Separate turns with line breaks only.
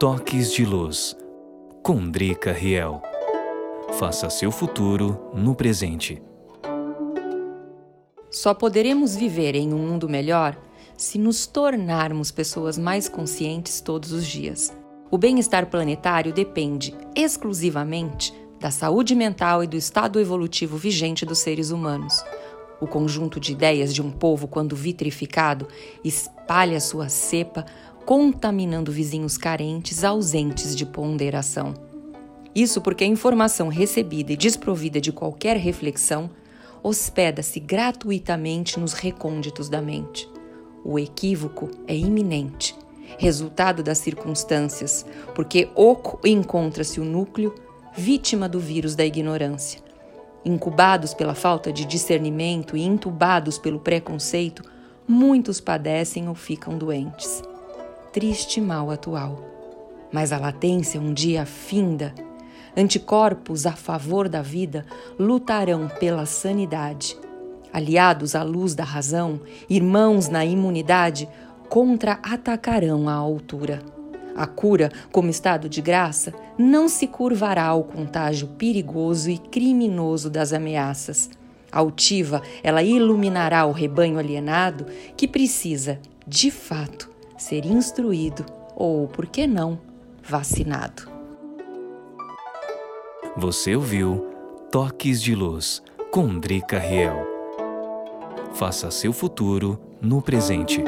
Toques de Luz, com Drica Riel. Faça seu futuro no presente.
Só poderemos viver em um mundo melhor se nos tornarmos pessoas mais conscientes todos os dias. O bem-estar planetário depende exclusivamente da saúde mental e do estado evolutivo vigente dos seres humanos. O conjunto de ideias de um povo, quando vitrificado, espalha sua cepa, contaminando vizinhos carentes, ausentes de ponderação. Isso porque a informação recebida e desprovida de qualquer reflexão hospeda-se gratuitamente nos recônditos da mente. O equívoco é iminente, resultado das circunstâncias, porque oco encontra-se o núcleo, vítima do vírus da ignorância. Incubados pela falta de discernimento e entubados pelo preconceito, muitos padecem ou ficam doentes. Triste mal atual. Mas a latência um dia finda. Anticorpos a favor da vida lutarão pela sanidade. Aliados à luz da razão, irmãos na imunidade, contra-atacarão a altura. A cura, como estado de graça, não se curvará ao contágio perigoso e criminoso das ameaças. Altiva, ela iluminará o rebanho alienado que precisa, de fato, ser instruído ou, por que não, vacinado.
Você ouviu Toques de Luz com Drica Riel. Faça seu futuro no presente.